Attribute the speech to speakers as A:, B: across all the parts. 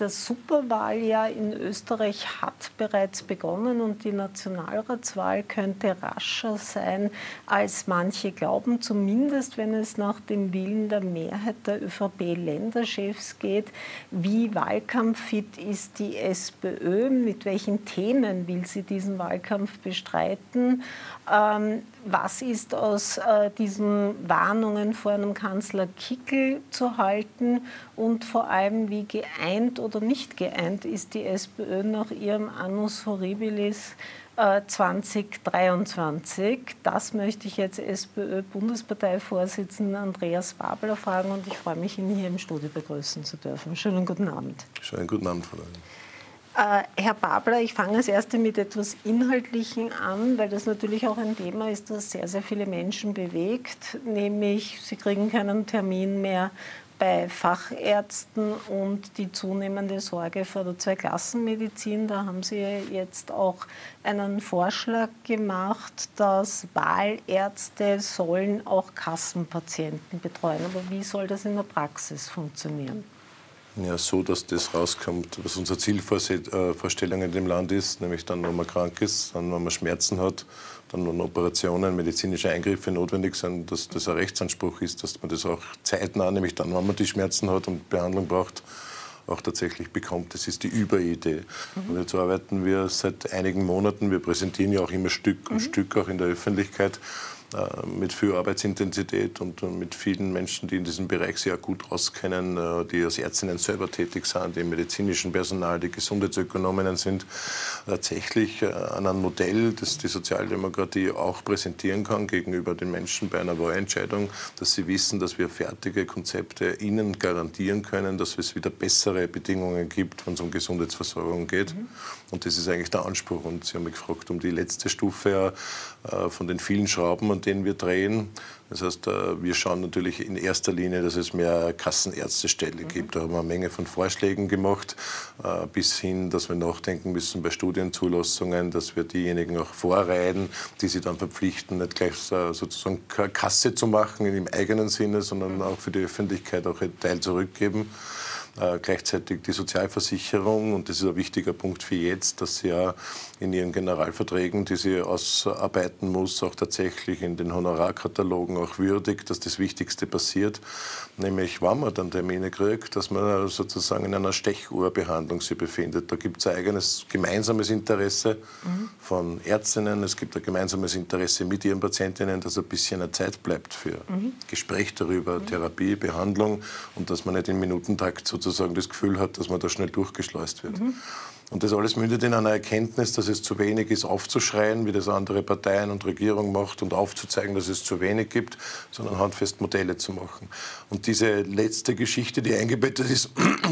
A: Das Superwahljahr in Österreich hat bereits begonnen und die Nationalratswahl könnte rascher sein, als manche glauben, zumindest wenn es nach dem Willen der Mehrheit der ÖVP-Länderchefs geht. Wie wahlkampffit ist die SPÖ? Mit welchen Themen will sie diesen Wahlkampf bestreiten? Ähm, was ist aus äh, diesen Warnungen vor einem Kanzler Kickel zu halten und vor allem, wie geeint oder nicht geeint ist die SPÖ nach ihrem Annus Horribilis äh, 2023? Das möchte ich jetzt SPÖ-Bundesparteivorsitzenden Andreas Babler fragen und ich freue mich, ihn hier im Studio begrüßen zu dürfen. Schönen guten Abend.
B: Schönen guten Abend, Frau.
A: Äh, Herr Babler, ich fange als Erste mit etwas Inhaltlichen an, weil das natürlich auch ein Thema ist, das sehr, sehr viele Menschen bewegt, nämlich sie kriegen keinen Termin mehr bei Fachärzten und die zunehmende Sorge vor der Zweiklassenmedizin. Da haben Sie jetzt auch einen Vorschlag gemacht, dass Wahlärzte sollen auch Kassenpatienten betreuen. Aber wie soll das in der Praxis funktionieren?
B: Ja, so, dass das rauskommt, was unsere Zielvorstellung in dem Land ist, nämlich dann, wenn man krank ist, dann, wenn man Schmerzen hat, dann, wenn Operationen, medizinische Eingriffe notwendig sind, dass das ein Rechtsanspruch ist, dass man das auch zeitnah, nämlich dann, wenn man die Schmerzen hat und Behandlung braucht, auch tatsächlich bekommt. Das ist die Überidee. Mhm. Und jetzt arbeiten wir seit einigen Monaten, wir präsentieren ja auch immer Stück um mhm. Stück auch in der Öffentlichkeit äh, mit viel Arbeitsintensität und mit vielen Menschen, die in diesem Bereich sehr gut auskennen, äh, die als Ärztinnen selber tätig sind, die im medizinischen Personal, die Gesundheitsökonominnen sind, tatsächlich äh, an einem Modell, das die Sozialdemokratie auch präsentieren kann gegenüber den Menschen bei einer Wahlentscheidung, dass sie wissen, dass wir fertige Konzepte ihnen garantieren können, dass es wieder bessere Bedingungen gibt, wenn es um Gesundheitsversorgung geht. Mhm. Und das ist eigentlich der Anspruch. Und Sie haben mich gefragt um die letzte Stufe von den vielen Schrauben, an denen wir drehen. Das heißt, äh, wir schauen natürlich in erster Linie, dass es mehr Kassenärztestelle mhm. gibt. Da haben wir eine Menge von Vorschlägen gemacht, äh, bis hin, dass wir nachdenken müssen bei Studienzulassungen, dass wir diejenigen auch vorreihen, die sie dann verpflichten, nicht gleich sozusagen Kasse zu machen im eigenen Sinne, sondern mhm. auch für die Öffentlichkeit auch einen Teil zurückgeben. Äh, gleichzeitig die Sozialversicherung, und das ist ein wichtiger Punkt für jetzt, dass sie ja in ihren Generalverträgen, die sie ausarbeiten muss, auch tatsächlich in den Honorarkatalogen auch würdigt, dass das Wichtigste passiert, nämlich wenn man dann Termine kriegt, dass man sozusagen in einer Stechuhrbehandlung sich befindet. Da gibt es ein eigenes gemeinsames Interesse mhm. von Ärztinnen, es gibt ein gemeinsames Interesse mit ihren Patientinnen, dass ein bisschen eine Zeit bleibt für mhm. Gespräch darüber, mhm. Therapie, Behandlung und dass man nicht im Minutentakt so sozusagen das Gefühl hat, dass man da schnell durchgeschleust wird. Mhm. Und das alles mündet in einer Erkenntnis, dass es zu wenig ist, aufzuschreien, wie das andere Parteien und Regierung macht und aufzuzeigen, dass es zu wenig gibt, sondern handfest Modelle zu machen. Und diese letzte Geschichte, die eingebettet ist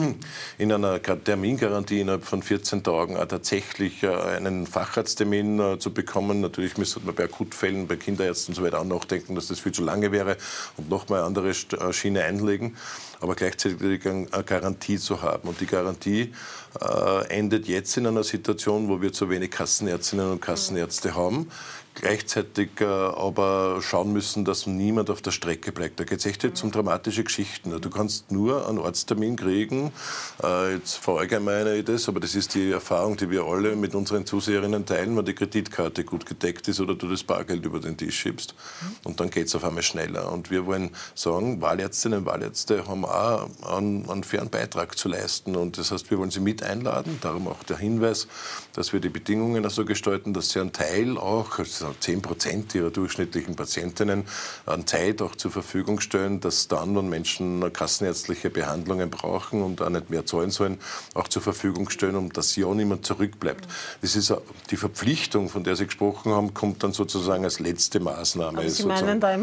B: in einer Termingarantie innerhalb von 14 Tagen, tatsächlich äh, einen Facharzttermin äh, zu bekommen. Natürlich müsste man bei Akutfällen, bei Kinderärzten und so weiter auch nachdenken, dass das viel zu lange wäre und nochmal eine andere äh, Schiene einlegen aber gleichzeitig eine Garantie zu haben. Und die Garantie äh, endet jetzt in einer Situation, wo wir zu wenig Kassenärztinnen und Kassenärzte haben gleichzeitig äh, aber schauen müssen, dass niemand auf der Strecke bleibt. Da geht es echt jetzt um dramatische Geschichten. Du kannst nur einen Arzttermin kriegen. Äh, jetzt verallgemeine ich das, aber das ist die Erfahrung, die wir alle mit unseren Zuseherinnen teilen, wenn die Kreditkarte gut gedeckt ist oder du das Bargeld über den Tisch schiebst. Und dann geht es auf einmal schneller. Und wir wollen sagen, Wahlärztinnen und Wahlärzte haben auch einen, einen fairen Beitrag zu leisten. Und das heißt, wir wollen sie mit einladen. Darum auch der Hinweis, dass wir die Bedingungen so gestalten, dass sie einen Teil auch, 10 Prozent ihrer durchschnittlichen Patientinnen an Zeit auch zur Verfügung stellen, dass dann, wenn Menschen kassenärztliche Behandlungen brauchen und auch nicht mehr zahlen sollen, auch zur Verfügung stellen, um dass ja niemand zurückbleibt. Das ist die Verpflichtung, von der Sie gesprochen haben, kommt dann sozusagen als letzte Maßnahme.
A: Aber Sie meinen da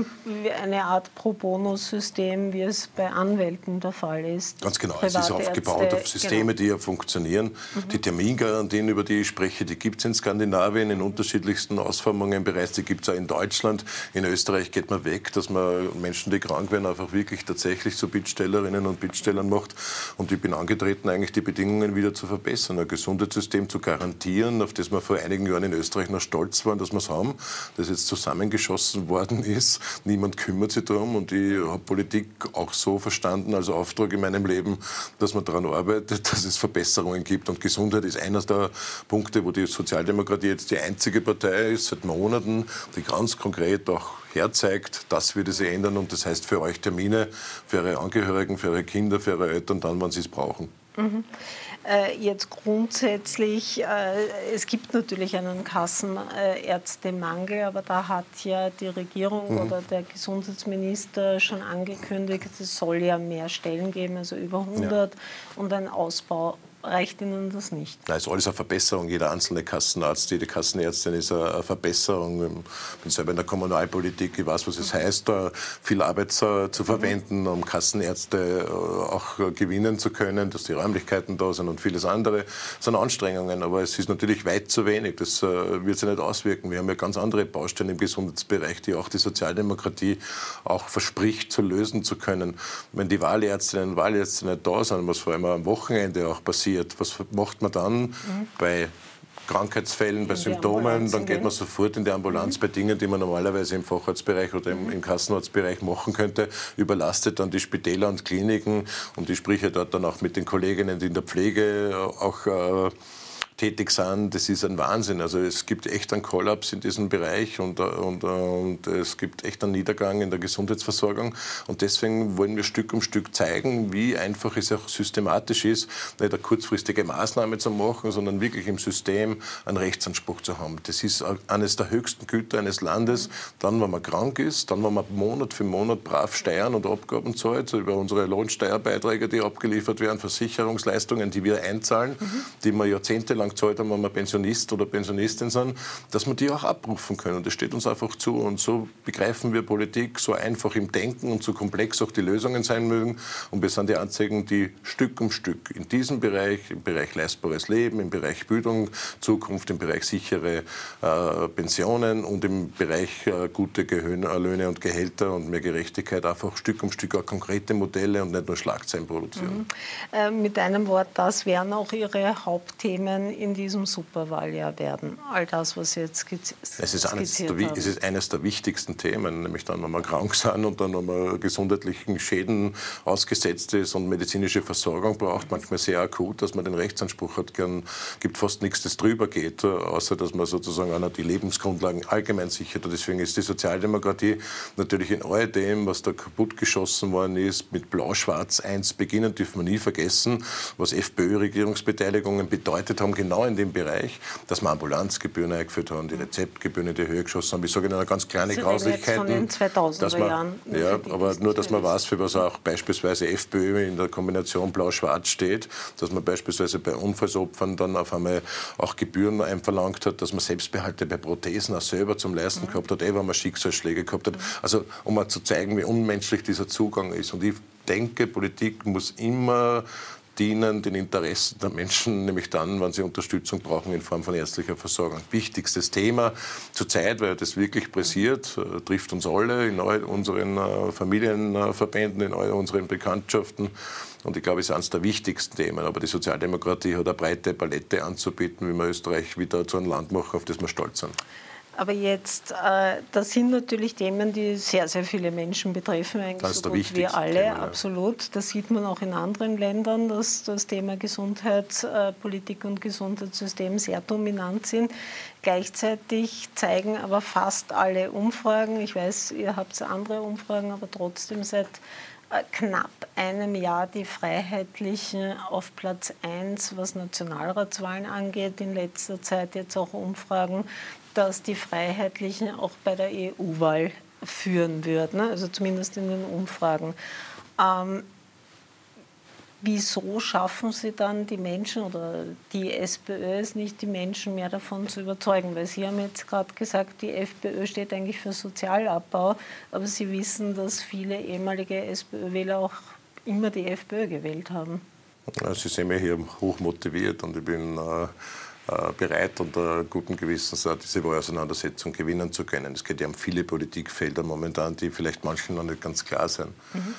A: eine Art Pro-Bono-System, wie es bei Anwälten der Fall ist?
B: Ganz genau. es ist aufgebaut auf Systeme, genau. die ja funktionieren. Mhm. Die Termingarantien, über die ich spreche, die gibt es in Skandinavien in unterschiedlichsten Ausformungen Versorgungen bereits, die gibt es auch in Deutschland. In Österreich geht man weg, dass man Menschen, die krank werden, einfach wirklich tatsächlich zu Bittstellerinnen und Bittstellern macht. Und ich bin angetreten, eigentlich die Bedingungen wieder zu verbessern, ein Gesundheitssystem zu garantieren, auf das wir vor einigen Jahren in Österreich noch stolz waren, dass wir es haben, das jetzt zusammengeschossen worden ist. Niemand kümmert sich darum und ich habe Politik auch so verstanden als Auftrag in meinem Leben, dass man daran arbeitet, dass es Verbesserungen gibt. Und Gesundheit ist einer der Punkte, wo die Sozialdemokratie jetzt die einzige Partei ist seit Monaten, die ganz konkret auch herzeigt, das würde sich ändern. Und das heißt für euch Termine, für eure Angehörigen, für eure Kinder, für eure Eltern, dann, wann sie es brauchen.
A: Mhm. Äh, jetzt grundsätzlich, äh, es gibt natürlich einen Kassenärztemangel, aber da hat ja die Regierung mhm. oder der Gesundheitsminister schon angekündigt, es soll ja mehr Stellen geben, also über 100 ja. und ein Ausbau reicht Ihnen das nicht?
B: Nein, ist alles eine Verbesserung. Jeder einzelne Kassenarzt, jede Kassenärztin ist eine Verbesserung. Ich bin selber in der Kommunalpolitik, ich weiß, was es heißt, viel Arbeit zu verwenden, um Kassenärzte äh, auch gewinnen zu können, dass die Räumlichkeiten da sind und vieles andere. Das sind Anstrengungen, aber es ist natürlich weit zu wenig. Das äh, wird sich nicht auswirken. Wir haben ja ganz andere Baustellen im Gesundheitsbereich, die auch die Sozialdemokratie auch verspricht, zu lösen zu können. Wenn die Wahlärztinnen und Wahlärzte nicht da sind, was vor allem am Wochenende auch passiert, passiert. Was macht man dann mhm. bei Krankheitsfällen, bei Symptomen, dann geht man sofort in die Ambulanz mhm. bei Dingen, die man normalerweise im Facharztbereich oder im, im, Kassenarztbereich machen könnte, überlastet dann die Spitäler und Kliniken und ich spreche dort dann auch mit den Kolleginnen, die in der Pflege auch äh, tätig sind, das ist ein Wahnsinn. Also es gibt echt einen Kollaps in diesem Bereich und, und, und es gibt echt einen Niedergang in der Gesundheitsversorgung. Und deswegen wollen wir Stück um Stück zeigen, wie einfach es auch systematisch ist, nicht eine kurzfristige Maßnahme zu machen, sondern wirklich im System einen Rechtsanspruch zu haben. Das ist eines der höchsten Güter eines Landes. Dann, wenn man krank ist, dann, wenn man Monat für Monat brav Steuern und Abgaben zahlt, über unsere Lohnsteuerbeiträge, die abgeliefert werden, Versicherungsleistungen, die wir einzahlen, mhm. die wir jahrzehntelang lang gezahlt haben, wenn wir Pensionist oder Pensionistin sind, dass wir die auch abrufen können. Das steht uns einfach zu. Und so begreifen wir Politik so einfach im Denken und so komplex auch die Lösungen sein mögen. Und wir sind die Einzigen, die Stück um Stück in diesem Bereich, im Bereich leistbares Leben, im Bereich Bildung, Zukunft, im Bereich sichere äh, Pensionen und im Bereich äh, gute Gehöne, äh, Löhne und Gehälter und mehr Gerechtigkeit einfach Stück um Stück auch konkrete Modelle und nicht nur Schlagzeilen produzieren. Mhm.
A: Äh, mit einem Wort, das wären auch Ihre Hauptthemen in diesem Superwahljahr werden? All das, was jetzt skizziert
B: es ist eines der, haben. Es ist eines der wichtigsten Themen, nämlich dann, wenn man krank sind und dann, man gesundheitlichen Schäden ausgesetzt ist und medizinische Versorgung braucht, manchmal sehr akut, dass man den Rechtsanspruch hat. Gern gibt fast nichts, das drüber geht, außer dass man sozusagen einer die Lebensgrundlagen allgemein sichert. Und deswegen ist die Sozialdemokratie natürlich in all dem, was da kaputtgeschossen worden ist, mit Blau-Schwarz 1 beginnen, dürfen wir nie vergessen, was FPÖ-Regierungsbeteiligungen bedeutet haben, genau in dem Bereich, dass wir Ambulanzgebühren eingeführt haben, die Rezeptgebühren in die Höhe geschossen haben. Ich sage Ihnen ganz kleine Grauslichkeiten.
A: Von den 2000er Jahren.
B: Ja, aber nur, dass man weiß, für was auch beispielsweise FPÖ in der Kombination Blau-Schwarz steht, dass man beispielsweise bei Unfallsopfern dann auf einmal auch Gebühren einverlangt hat, dass man Selbstbehalte bei Prothesen auch selber zum Leisten mhm. gehabt hat, eh, wenn man Schicksalsschläge gehabt hat. Also um mal zu zeigen, wie unmenschlich dieser Zugang ist. Und ich denke, Politik muss immer dienen den Interessen der Menschen, nämlich dann, wenn sie Unterstützung brauchen in Form von ärztlicher Versorgung. Wichtigstes Thema zur Zeit, weil das wirklich pressiert, äh, trifft uns alle in all unseren äh, Familienverbänden, in all unseren Bekanntschaften. Und ich glaube, es ist eines der wichtigsten Themen. Aber die Sozialdemokratie hat eine breite Palette anzubieten, wie wir Österreich wieder zu einem Land machen, auf das wir stolz sind.
A: Aber jetzt, äh, das sind natürlich Themen, die sehr, sehr viele Menschen betreffen, eigentlich
B: das so gut wie
A: alle, Thema, ja. absolut. Das sieht man auch in anderen Ländern, dass das Thema Gesundheitspolitik äh, und Gesundheitssystem sehr dominant sind. Gleichzeitig zeigen aber fast alle Umfragen, ich weiß, ihr habt andere Umfragen, aber trotzdem seit äh, knapp einem Jahr die Freiheitlichen auf Platz 1, was Nationalratswahlen angeht. In letzter Zeit jetzt auch Umfragen dass die Freiheitlichen auch bei der EU-Wahl führen würden, ne? also zumindest in den Umfragen. Ähm, wieso schaffen Sie dann die Menschen oder die SPÖ es nicht, die Menschen mehr davon zu überzeugen? Weil Sie haben jetzt gerade gesagt, die FPÖ steht eigentlich für Sozialabbau, aber Sie wissen, dass viele ehemalige SPÖ-Wähler auch immer die FPÖ gewählt haben.
B: Sie sehen mich hier hoch motiviert und ich bin äh, äh, bereit, unter gutem Gewissen diese Wahlauseinandersetzung gewinnen zu können. Es geht ja um viele Politikfelder momentan, die vielleicht manchen noch nicht ganz klar sind. Mhm.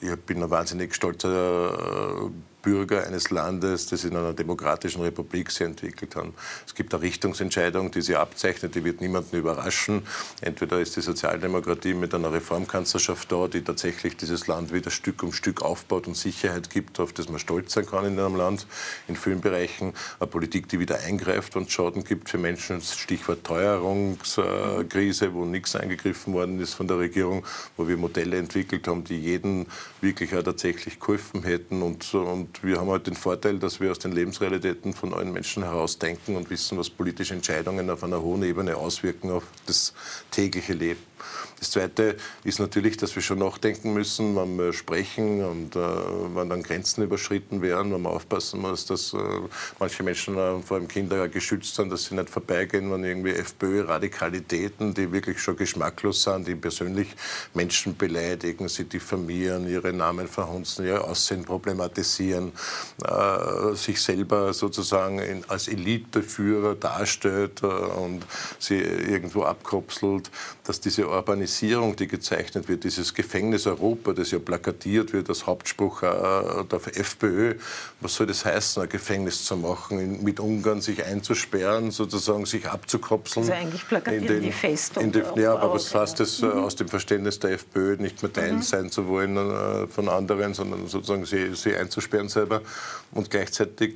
B: Ich bin ein wahnsinnig stolzer Bürger eines Landes, das in einer demokratischen Republik sich entwickelt hat. Es gibt eine Richtungsentscheidung, die sie abzeichnet, die wird niemanden überraschen. Entweder ist die Sozialdemokratie mit einer Reformkanzlerschaft da, die tatsächlich dieses Land wieder Stück um Stück aufbaut und Sicherheit gibt, auf das man stolz sein kann in einem Land, in vielen Bereichen. Eine Politik, die wieder eingreift und Schaden gibt für Menschen, Stichwort Teuerungskrise, wo nichts eingegriffen worden ist von der Regierung, wo wir Modelle entwickelt haben, die jeden wirklich auch tatsächlich geholfen hätten und, und wir haben halt den Vorteil, dass wir aus den Lebensrealitäten von allen Menschen heraus denken und wissen, was politische Entscheidungen auf einer hohen Ebene auswirken auf das tägliche Leben. Das Zweite ist natürlich, dass wir schon nachdenken müssen, wenn wir sprechen und äh, wenn dann Grenzen überschritten werden, wenn man aufpassen muss, dass äh, manche Menschen äh, vor allem Kinder geschützt sind, dass sie nicht vorbeigehen, wenn irgendwie FPÖ-Radikalitäten, die wirklich schon geschmacklos sind, die persönlich Menschen beleidigen, sie diffamieren, ihre Namen verhunzen, ihr Aussehen problematisieren, äh, sich selber sozusagen in, als Eliteführer darstellt äh, und sie irgendwo abkopselt, dass diese Urbanisierung, die gezeichnet wird, dieses Gefängnis Europa, das ja plakatiert wird als Hauptspruch äh, der FPÖ, was soll das heißen, ein Gefängnis zu machen, mit Ungarn sich einzusperren, sozusagen sich abzukopseln?
A: Also eigentlich plakatieren den, die Festung.
B: Den, ja, aber was heißt das mhm. aus dem Verständnis der FPÖ, nicht mehr Teil mhm. sein zu wollen äh, von anderen, sondern sozusagen sie, sie einzusperren selber und gleichzeitig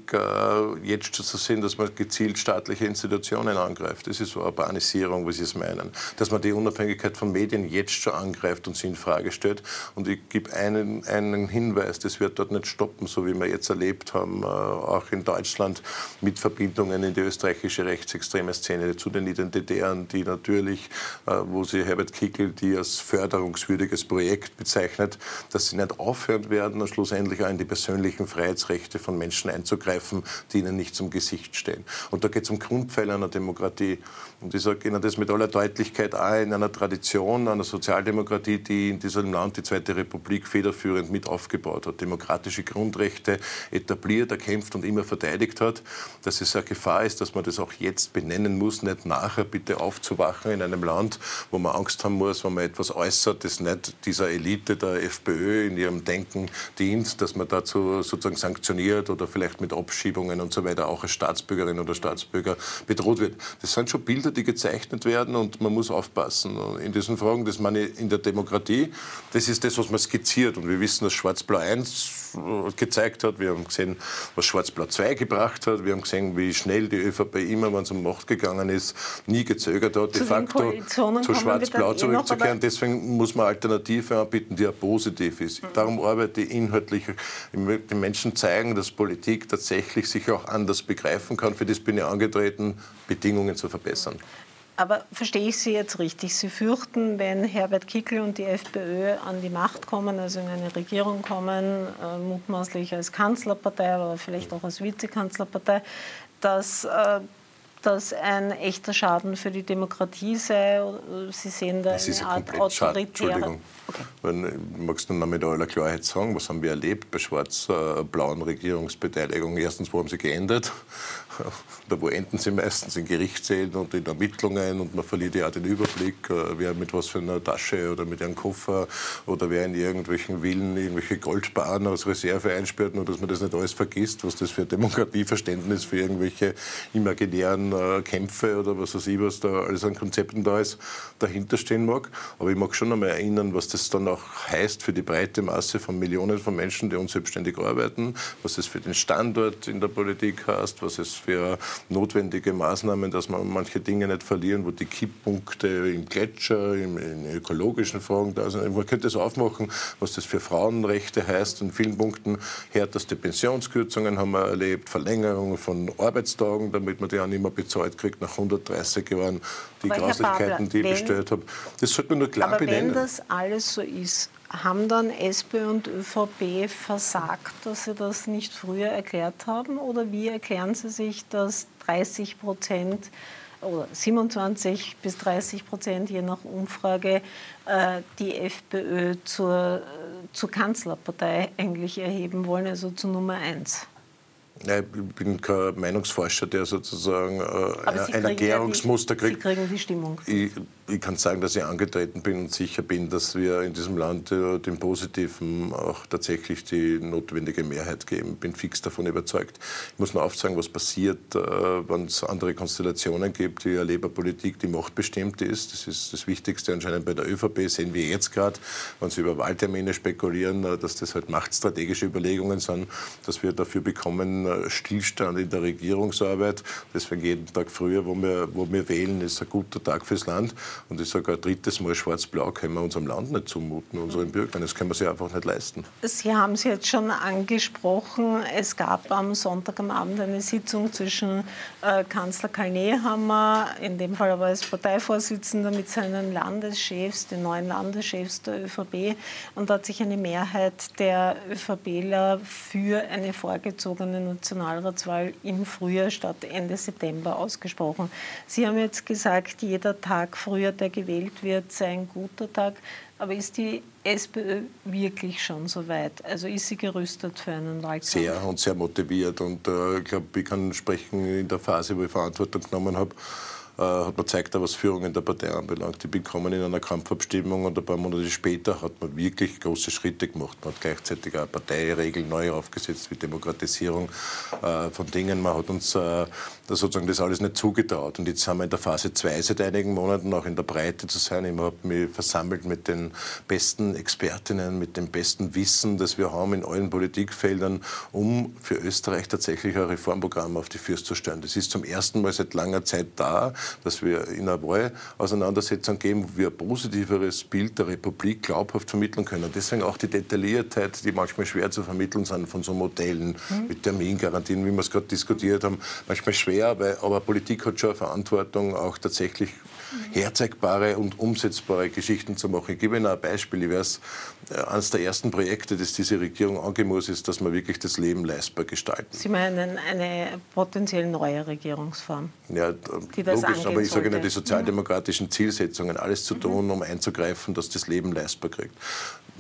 B: jetzt zu sehen, dass man gezielt staatliche Institutionen angreift. Das ist so Urbanisierung, wie Sie es meinen. Dass man die Unabhängigkeit von Medien jetzt schon angreift und sie in Frage stellt. Und ich gebe einen, einen Hinweis, das wird dort nicht stoppen, so wie wir jetzt erlebt haben, äh, auch in Deutschland mit Verbindungen in die österreichische rechtsextreme Szene zu den Identitären, die natürlich, äh, wo sie Herbert Kickel die als förderungswürdiges Projekt bezeichnet, dass sie nicht aufhören werden schlussendlich auch in die persönlichen Freiheitsrechte von Menschen einzugreifen, die ihnen nicht zum Gesicht stehen. Und da geht es um Grundpfeiler einer Demokratie. Und ich sage Ihnen das mit aller Deutlichkeit auch in einer Tradition, einer Sozialdemokratie, die in diesem Land die Zweite Republik federführend mit aufgebaut hat, demokratische Grundrechte etabliert, erkämpft und immer verteidigt hat, dass es eine Gefahr ist, dass man das auch jetzt benennen muss, nicht nachher bitte aufzuwachen in einem Land, wo man Angst haben muss, wenn man etwas äußert, das nicht dieser Elite der FPÖ in ihrem Denken dient, dass man dazu sozusagen sanktioniert oder vielleicht mit Abschiebungen und so weiter auch als Staatsbürgerin oder Staatsbürger bedroht wird. Das sind schon Bilder, die gezeichnet werden und man muss aufpassen in diesen Fragen. Das meine ich in der Demokratie. Das ist das, was man skizziert. Und wir wissen, dass Schwarz-Blau 1 äh, gezeigt hat. Wir haben gesehen, was Schwarz-Blau 2 gebracht hat. Wir haben gesehen, wie schnell die ÖVP immer, wenn es um Macht gegangen ist, nie gezögert hat, de facto zu Schwarz-Blau eh zurückzukehren. Deswegen muss man Alternative anbieten, die ja positiv ist. Mhm. Darum arbeite ich inhaltlich. Ich möchte den Menschen zeigen, dass Politik tatsächlich sich auch anders begreifen kann. Für das bin ich angetreten, Bedingungen zu verbessern.
A: Aber verstehe ich Sie jetzt richtig? Sie fürchten, wenn Herbert Kickl und die FPÖ an die Macht kommen, also in eine Regierung kommen, äh, mutmaßlich als Kanzlerpartei oder vielleicht auch als Vizekanzlerpartei, dass äh, das ein echter Schaden für die Demokratie sei? Sie sehen da
B: eine Art autoritäre... Entschuldigung. Okay. Ich mag es nur mit aller Klarheit sagen, was haben wir erlebt bei schwarz-blauen Regierungsbeteiligung? Erstens, wo haben sie geändert? Da wo enden sie meistens? In Gerichtssälen und in Ermittlungen und man verliert ja auch den Überblick, äh, wer mit was für einer Tasche oder mit einem Koffer oder wer in irgendwelchen Villen irgendwelche Goldbahnen als Reserve einsperrt, nur dass man das nicht alles vergisst, was das für Demokratieverständnis für irgendwelche imaginären äh, Kämpfe oder was weiß ich, was da alles an Konzepten da ist, dahinter stehen mag. Aber ich mag schon einmal erinnern, was das dann auch heißt für die breite Masse von Millionen von Menschen, die unselbstständig arbeiten, was es für den Standort in der Politik heißt, was es für notwendige Maßnahmen, dass man manche Dinge nicht verlieren, wo die Kipppunkte im Gletscher, in ökologischen Fragen da sind. Man könnte es aufmachen, was das für Frauenrechte heißt. In vielen Punkten härteste Pensionskürzungen haben wir erlebt, Verlängerung von Arbeitstagen, damit man die auch nicht mehr bezahlt kriegt nach 130 Jahren, die Grauslichkeiten, die ich bestellt habe. Das sollte man nur klar
A: aber
B: benennen.
A: wenn das alles so ist, haben dann SP und ÖVP versagt, dass sie das nicht früher erklärt haben? Oder wie erklären Sie sich, dass 30 Prozent oder 27 bis 30 Prozent je nach Umfrage äh, die FPÖ zur, zur Kanzlerpartei eigentlich erheben wollen, also zur Nummer eins?
B: Ja, ich bin kein Meinungsforscher, der sozusagen äh, ein Erklärungsmuster
A: ja kriegt. Sie kriegen die Stimmung.
B: Ich, ich, kann sagen, dass ich angetreten bin und sicher bin, dass wir in diesem Land äh, dem Positiven auch tatsächlich die notwendige Mehrheit geben. Bin fix davon überzeugt. Ich muss nur aufzeigen, was passiert, äh, wenn es andere Konstellationen gibt, die Labour-Politik, die machtbestimmt ist. Das ist das Wichtigste anscheinend bei der ÖVP, sehen wir jetzt gerade, wenn sie über Wahltermine spekulieren, äh, dass das halt machtstrategische Überlegungen sind, dass wir dafür bekommen, Stillstand in der Regierungsarbeit. Deswegen jeden Tag früher, wo wir, wo wir wählen, ist ein guter Tag fürs Land. Und ich sage, ein drittes Mal schwarz-blau können wir unserem Land nicht zumuten, unseren Bürgern. Das können wir sich einfach nicht leisten.
A: Sie haben es jetzt schon angesprochen. Es gab am Sonntag am Abend eine Sitzung zwischen äh, Kanzler Karl Nehammer, in dem Fall aber als Parteivorsitzender, mit seinen Landeschefs, den neuen Landeschefs der ÖVP. Und da hat sich eine Mehrheit der ÖVPler für eine vorgezogene Nationalratswahl im Frühjahr statt Ende September ausgesprochen. Sie haben jetzt gesagt, jeder Tag früher, der gewählt wird, sei ein guter Tag. Aber ist die SPÖ wirklich schon so weit? Also ist sie gerüstet für einen Wahlkampf?
B: Sehr und sehr motiviert. Und äh, ich glaube, ich kann sprechen in der Phase, wo ich Verantwortung genommen habe hat man gezeigt, was Führung in der Partei anbelangt. Ich bin gekommen in einer Kampfabstimmung und ein paar Monate später hat man wirklich große Schritte gemacht. Man hat gleichzeitig auch Parteiregeln neu aufgesetzt wie Demokratisierung äh, von Dingen. Man hat uns äh, sozusagen das alles nicht zugetraut. Und jetzt haben wir in der Phase 2 seit einigen Monaten auch in der Breite zu sein. Ich habe mich versammelt mit den besten Expertinnen, mit dem besten Wissen, das wir haben in allen Politikfeldern, um für Österreich tatsächlich ein Reformprogramm auf die Füße zu stellen. Das ist zum ersten Mal seit langer Zeit da dass wir in einer Wahlauseinandersetzung geben, wo wir ein positiveres Bild der Republik glaubhaft vermitteln können. Deswegen auch die Detailliertheit, die manchmal schwer zu vermitteln sind von so Modellen mhm. mit Termingarantien, wie wir es gerade diskutiert haben, manchmal schwer, weil, aber Politik hat schon eine Verantwortung, auch tatsächlich herzeigbare und umsetzbare Geschichten zu machen. Ich gebe Ihnen ein Beispiel. Ich weiß, äh, eines der ersten Projekte, das diese Regierung angehen muss, ist, dass wir wirklich das Leben leistbar gestalten.
A: Sie meinen eine potenziell neue Regierungsform?
B: Ja, die das logisch, aber ich sage Ihnen, die sozialdemokratischen Zielsetzungen, alles zu tun, um einzugreifen, dass das Leben leistbar kriegt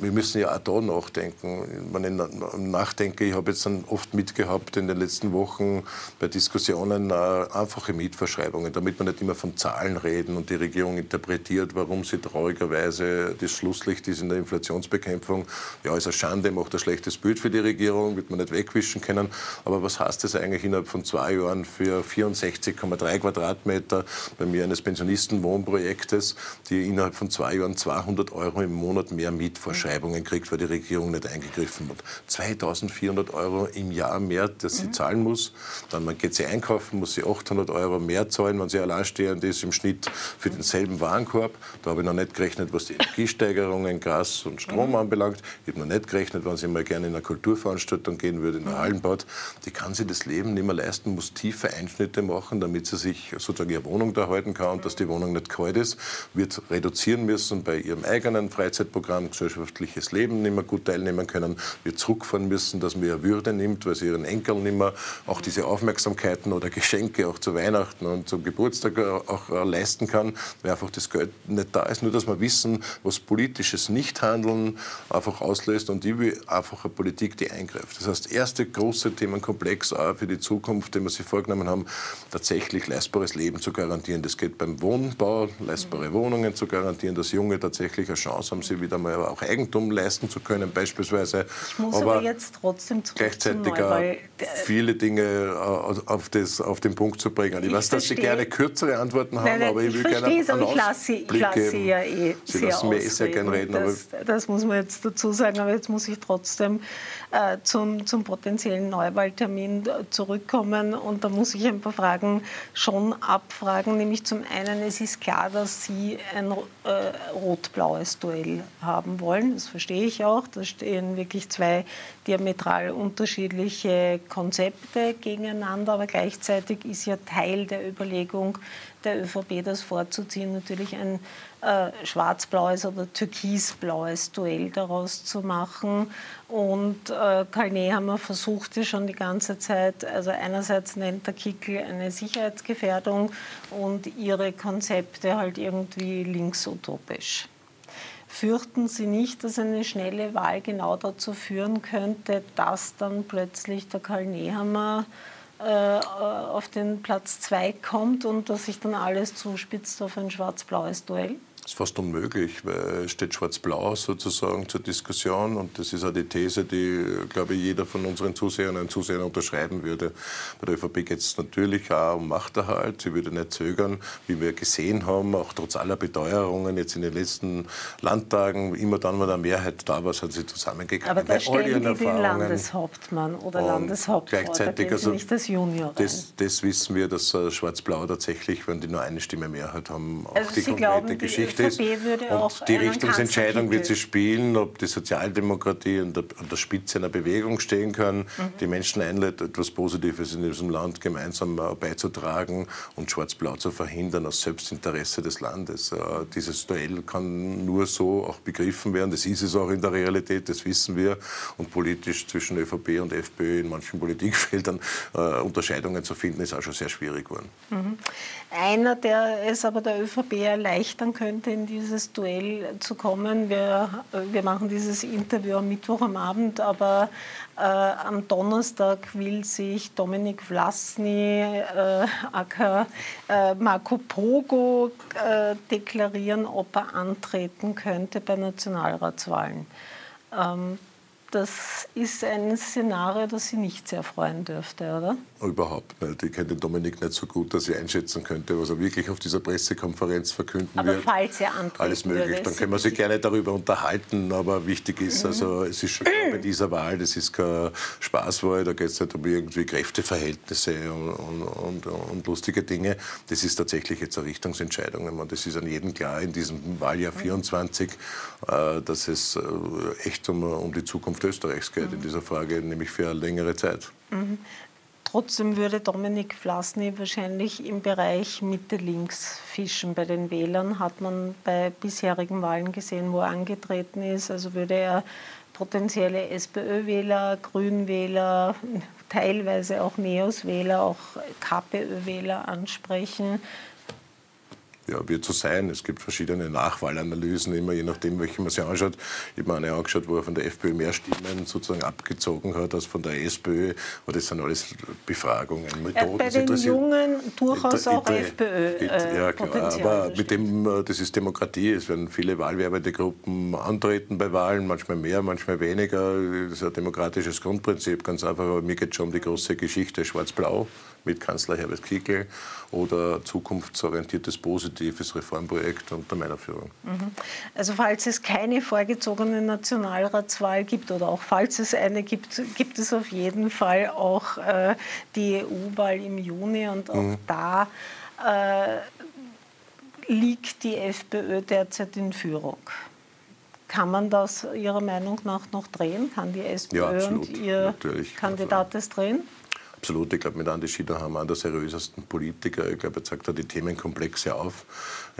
B: wir müssen ja auch da nachdenken. Wenn nachdenke, ich habe jetzt dann oft mitgehabt in den letzten Wochen bei Diskussionen äh, einfache Mietverschreibungen, damit wir nicht immer von Zahlen reden und die Regierung interpretiert, warum sie traurigerweise das Schlusslicht ist in der Inflationsbekämpfung. Ja, ist eine Schande, macht ein schlechtes Bild für die Regierung, wird man nicht wegwischen können. Aber was heißt das eigentlich innerhalb von zwei Jahren für 64,3 Quadratmeter bei mir eines Pensionistenwohnprojektes, die innerhalb von zwei Jahren 200 Euro im Monat mehr Mietverschreibungen Verschreibungen kriegt, weil die Regierung nicht eingegriffen hat. 2400 Euro im Jahr mehr, das sie mhm. zahlen muss. Dann man geht sie einkaufen, muss sie 800 Euro mehr zahlen, wenn sie alleinstehend ist im Schnitt für denselben Warenkorb. Da habe ich noch nicht gerechnet, was die Energiesteigerungen, Gas und Strom mhm. anbelangt. Ich habe noch nicht gerechnet, wenn sie mal gerne in eine Kulturveranstaltung gehen würde, in einer mhm. Hallenbad. Die kann sich das Leben nicht mehr leisten, muss tiefe Einschnitte machen, damit sie sich sozusagen ihre Wohnung da halten kann und dass die Wohnung nicht kalt ist. Wird reduzieren müssen bei ihrem eigenen Freizeitprogramm, gesellschaftlich gesellschaftliches Leben nicht mehr gut teilnehmen können, wir zurückfahren müssen, dass ihre Würde nimmt, weil sie ihren Enkeln nicht mehr auch diese Aufmerksamkeiten oder Geschenke auch zu Weihnachten und zum Geburtstag auch leisten kann, weil einfach das Geld nicht da ist. Nur, dass wir wissen, was politisches Nichthandeln einfach auslöst und die will einfach eine Politik, die eingreift. Das heißt, erste große Themenkomplex auch für die Zukunft, den wir sich vorgenommen haben, tatsächlich leistbares Leben zu garantieren. Das geht beim Wohnbau, leistbare Wohnungen zu garantieren, dass Junge tatsächlich eine Chance haben, sie wieder mal auch Eigentum Eigentum leisten zu können, beispielsweise.
A: Ich muss aber, aber jetzt trotzdem
B: gleichzeitig viele Dinge äh, auf, das, auf den Punkt zu bringen. Ich, ich weiß, dass Sie gerne kürzere Antworten haben, nein, nein, aber ich will gerne
A: einen aber ich lasse, ich lasse Sie ja eh
B: Sie lassen mir eh sehr gerne reden.
A: Das, das, muss man jetzt dazu sagen, aber jetzt muss ich trotzdem äh, zum, zum potenziellen Neuwahltermin zurückkommen. Und da muss ich ein paar Fragen schon abfragen, nämlich zum einen, es ist klar, dass Sie ein äh, rot-blaues Duell haben wollen. Das verstehe ich auch. Da stehen wirklich zwei diametral unterschiedliche Konzepte gegeneinander, aber gleichzeitig ist ja Teil der Überlegung der ÖVP, das vorzuziehen, natürlich ein äh, schwarz-blaues oder türkisblaues Duell daraus zu machen. Und äh, Karl Nehammer versucht ja schon die ganze Zeit, also einerseits nennt der Kickel eine Sicherheitsgefährdung und ihre Konzepte halt irgendwie linksutopisch. fürchten Sie nicht, dass eine schnelle Wahl genau dazu führen könnte, dass dann plötzlich der Karl Nehammer auf den Platz 2 kommt und dass sich dann alles zuspitzt auf ein schwarz-blaues Duell?
B: Ist fast unmöglich, weil es steht schwarz-blau sozusagen zur Diskussion und das ist auch die These, die, glaube ich, jeder von unseren Zuseherinnen und Zusehern unterschreiben würde. Bei der ÖVP geht es natürlich auch um Machterhalt. Sie würde nicht zögern, wie wir gesehen haben, auch trotz aller Beteuerungen jetzt in den letzten Landtagen, immer dann, wenn eine Mehrheit da war, sind sie zusammengegangen.
A: Aber da stellen die den Landeshauptmann oder Landeshauptfrau,
B: gleichzeitig, also,
A: nicht das Junior
B: das, das, wissen wir, dass äh, Schwarz-Blau tatsächlich, wenn die nur eine Stimme Mehrheit haben, auch
A: also
B: die
A: Sie
B: komplette
A: glauben,
B: Geschichte ist. Und die Richtungsentscheidung wird sie spielen, ob die Sozialdemokratie an der, an der Spitze einer Bewegung stehen kann, mhm. die Menschen einlädt, etwas Positives in diesem Land gemeinsam äh, beizutragen und Schwarz-Blau zu verhindern aus Selbstinteresse des Landes. Äh, dieses Duell kann nur so auch begriffen werden. Das ist es auch in der Realität, das wissen wir. Und politisch zwischen ÖVP und FPÖ in manchen Politikfeldern äh, Unterscheidungen zu finden, ist auch schon sehr schwierig geworden.
A: Mhm. Einer, der es aber der ÖVP erleichtern könnte, in dieses Duell zu kommen. Wir, wir machen dieses Interview am Mittwoch am Abend, aber äh, am Donnerstag will sich Dominik Vlasny, äh, aka äh, Marco Pogo, äh, deklarieren, ob er antreten könnte bei Nationalratswahlen. Ähm, das ist ein Szenario, das Sie nicht sehr freuen dürfte, oder?
B: Überhaupt nicht. Ich kenne den Dominik nicht so gut, dass ich einschätzen könnte, was er wirklich auf dieser Pressekonferenz verkünden
A: aber
B: wird.
A: Aber falls er antreten
B: Alles möglich.
A: Würde,
B: Dann können wir sich gerne darüber unterhalten. Aber wichtig ist, mhm. also es ist schon bei dieser Wahl, das ist keine Spaßwahl, da geht es nicht um irgendwie Kräfteverhältnisse und, und, und, und, lustige Dinge. Das ist tatsächlich jetzt eine Richtungsentscheidung. Und das ist an jedem klar in diesem Wahljahr 24, äh, dass es äh, echt um, um die Zukunft Zukunft Österreichs geht in dieser Frage, nämlich für eine längere Zeit.
A: Mhm. Trotzdem würde Dominik Vlasny wahrscheinlich im Bereich Mitte-Links fischen. Bei den Wählern hat man bei bisherigen Wahlen gesehen, wo er angetreten ist. Also würde er potenzielle SPÖ-Wähler, Grünwähler, teilweise auch NEOS-Wähler, auch KPÖ-Wähler ansprechen
B: ja, wird so sein. Es gibt verschiedene Nachwahlanalysen, immer je nachdem, welche man sich anschaut. Ich habe mir eine angeschaut, wo er von der FPÖ mehr Stimmen sozusagen abgezogen hat als von der SPÖ. Aber das sind alles Befragungen,
A: Methoden. bei den Jungen durchaus auch FPÖ.
B: Äh, ja, klar. Aber mit dem, äh, das ist Demokratie. Es werden viele wahlwerbende Gruppen antreten bei Wahlen, manchmal mehr, manchmal weniger. Das ist ein demokratisches Grundprinzip, ganz einfach. Aber mir geht es schon um die große Geschichte Schwarz-Blau mit Kanzler Herbert Kickl oder zukunftsorientiertes, positives Reformprojekt unter meiner Führung.
A: Mhm. Also falls es keine vorgezogene Nationalratswahl gibt oder auch falls es eine gibt, gibt es auf jeden Fall auch äh, die EU-Wahl im Juni und auch mhm. da äh, liegt die FPÖ derzeit in Führung. Kann man das Ihrer Meinung nach noch drehen? Kann die SPÖ
B: ja,
A: und Ihr. Kandidat das drehen?
B: Absolut, ich glaube, mit Andi Schieder haben wir einen der seriösesten Politiker. Ich glaube, er zeigt da die Themenkomplexe auf,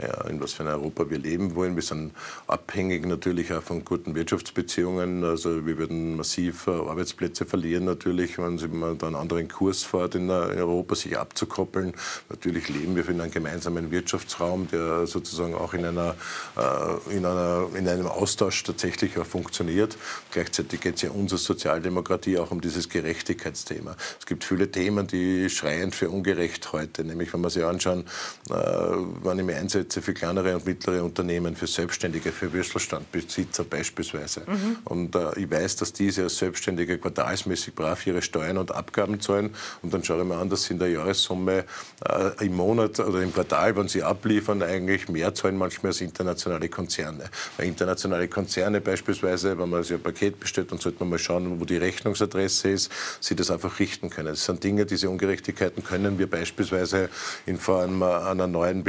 B: ja, in was für ein Europa wir leben wollen. Wir sind abhängig natürlich auch von guten Wirtschaftsbeziehungen. Also wir würden massiv äh, Arbeitsplätze verlieren natürlich, wenn man da einen anderen Kurs fährt, in Europa sich abzukoppeln. Natürlich leben wir in einem gemeinsamen Wirtschaftsraum, der sozusagen auch in, einer, äh, in, einer, in einem Austausch tatsächlich auch funktioniert. Gleichzeitig geht es ja uns als Sozialdemokratie auch um dieses Gerechtigkeitsthema. Es gibt viele Themen, die schreiend für ungerecht heute. Nämlich, wenn wir sich anschauen, äh, wann ich mich einsetze für kleinere und mittlere Unternehmen, für Selbstständige, für Würstelstandbesitzer beispielsweise. Mhm. Und äh, ich weiß, dass diese als Selbstständige quartalsmäßig brav ihre Steuern und Abgaben zahlen. Und dann schaue ich mir an, dass sie in der Jahressumme äh, im Monat oder im Quartal, wenn sie abliefern, eigentlich mehr zahlen manchmal als internationale Konzerne. Weil internationale Konzerne beispielsweise, wenn man sich ein Paket bestellt, dann sollte man mal schauen, wo die Rechnungsadresse ist, sie das einfach richten können. Das sind Dinge, diese Ungerechtigkeiten können wir beispielsweise in Form einer neuen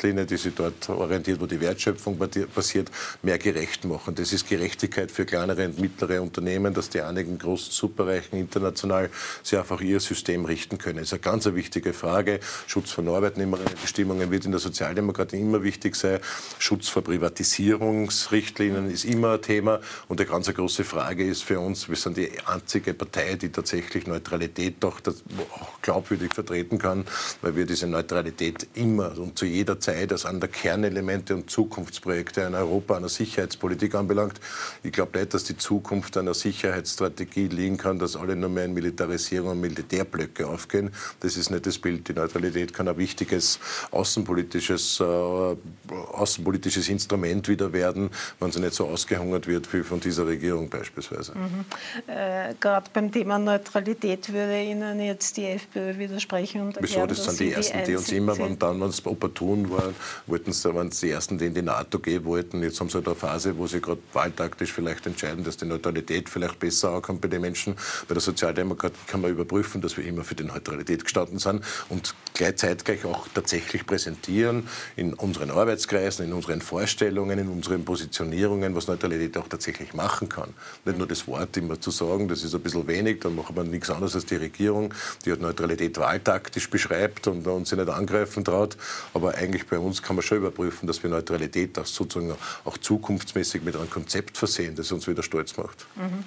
B: Besteuerungsrichtlinie, die sich dort orientiert, wo die Wertschöpfung passiert, mehr gerecht machen. Das ist Gerechtigkeit für kleinere und mittlere Unternehmen, dass die einigen großen Superreichen international sich einfach ihr System richten können. Das ist eine ganz wichtige Frage. Schutz von Arbeitnehmerinnenbestimmungen wird in der Sozialdemokratie immer wichtig sein. Schutz vor Privatisierungsrichtlinien ist immer ein Thema. Und eine ganz große Frage ist für uns, wir sind die einzige Partei, die tatsächlich Neutralität Neutralität doch auch glaubwürdig vertreten kann, weil wir diese Neutralität immer und zu jeder Zeit als an der Kernelemente und Zukunftsprojekte in Europa, einer Sicherheitspolitik anbelangt. Ich glaube nicht, dass die Zukunft einer Sicherheitsstrategie liegen kann, dass alle nur mehr in Militarisierung und Militärblöcke aufgehen. Das ist nicht das Bild. Die Neutralität kann ein wichtiges außenpolitisches, äh, außenpolitisches Instrument wieder werden, wenn sie nicht so ausgehungert wird wie von dieser Regierung beispielsweise. Mhm.
A: Äh, Gerade beim Thema Neutralität würde Ihnen jetzt die FPÖ widersprechen und
B: Wieso? Das sind die Ersten, die, die uns immer, wenn dann, wenn es opportun war, wollten sie, waren die Ersten, die in die NATO gehen wollten. Jetzt haben sie halt eine Phase, wo sie gerade wahltaktisch vielleicht entscheiden, dass die Neutralität vielleicht besser ankommt bei den Menschen. Bei der Sozialdemokratie kann man überprüfen, dass wir immer für die Neutralität gestanden sind und zeitgleich auch tatsächlich präsentieren in unseren Arbeitskreisen, in unseren Vorstellungen, in unseren Positionierungen, was Neutralität auch tatsächlich machen kann. Nicht nur das Wort immer zu sagen, das ist ein bisschen wenig, dann machen wir nichts anderes als die Regierung, die hat Neutralität wahltaktisch beschreibt und, und sie nicht angreifen traut. Aber eigentlich bei uns kann man schon überprüfen, dass wir Neutralität auch sozusagen auch zukunftsmäßig mit einem Konzept versehen, das uns wieder stolz macht. Mhm.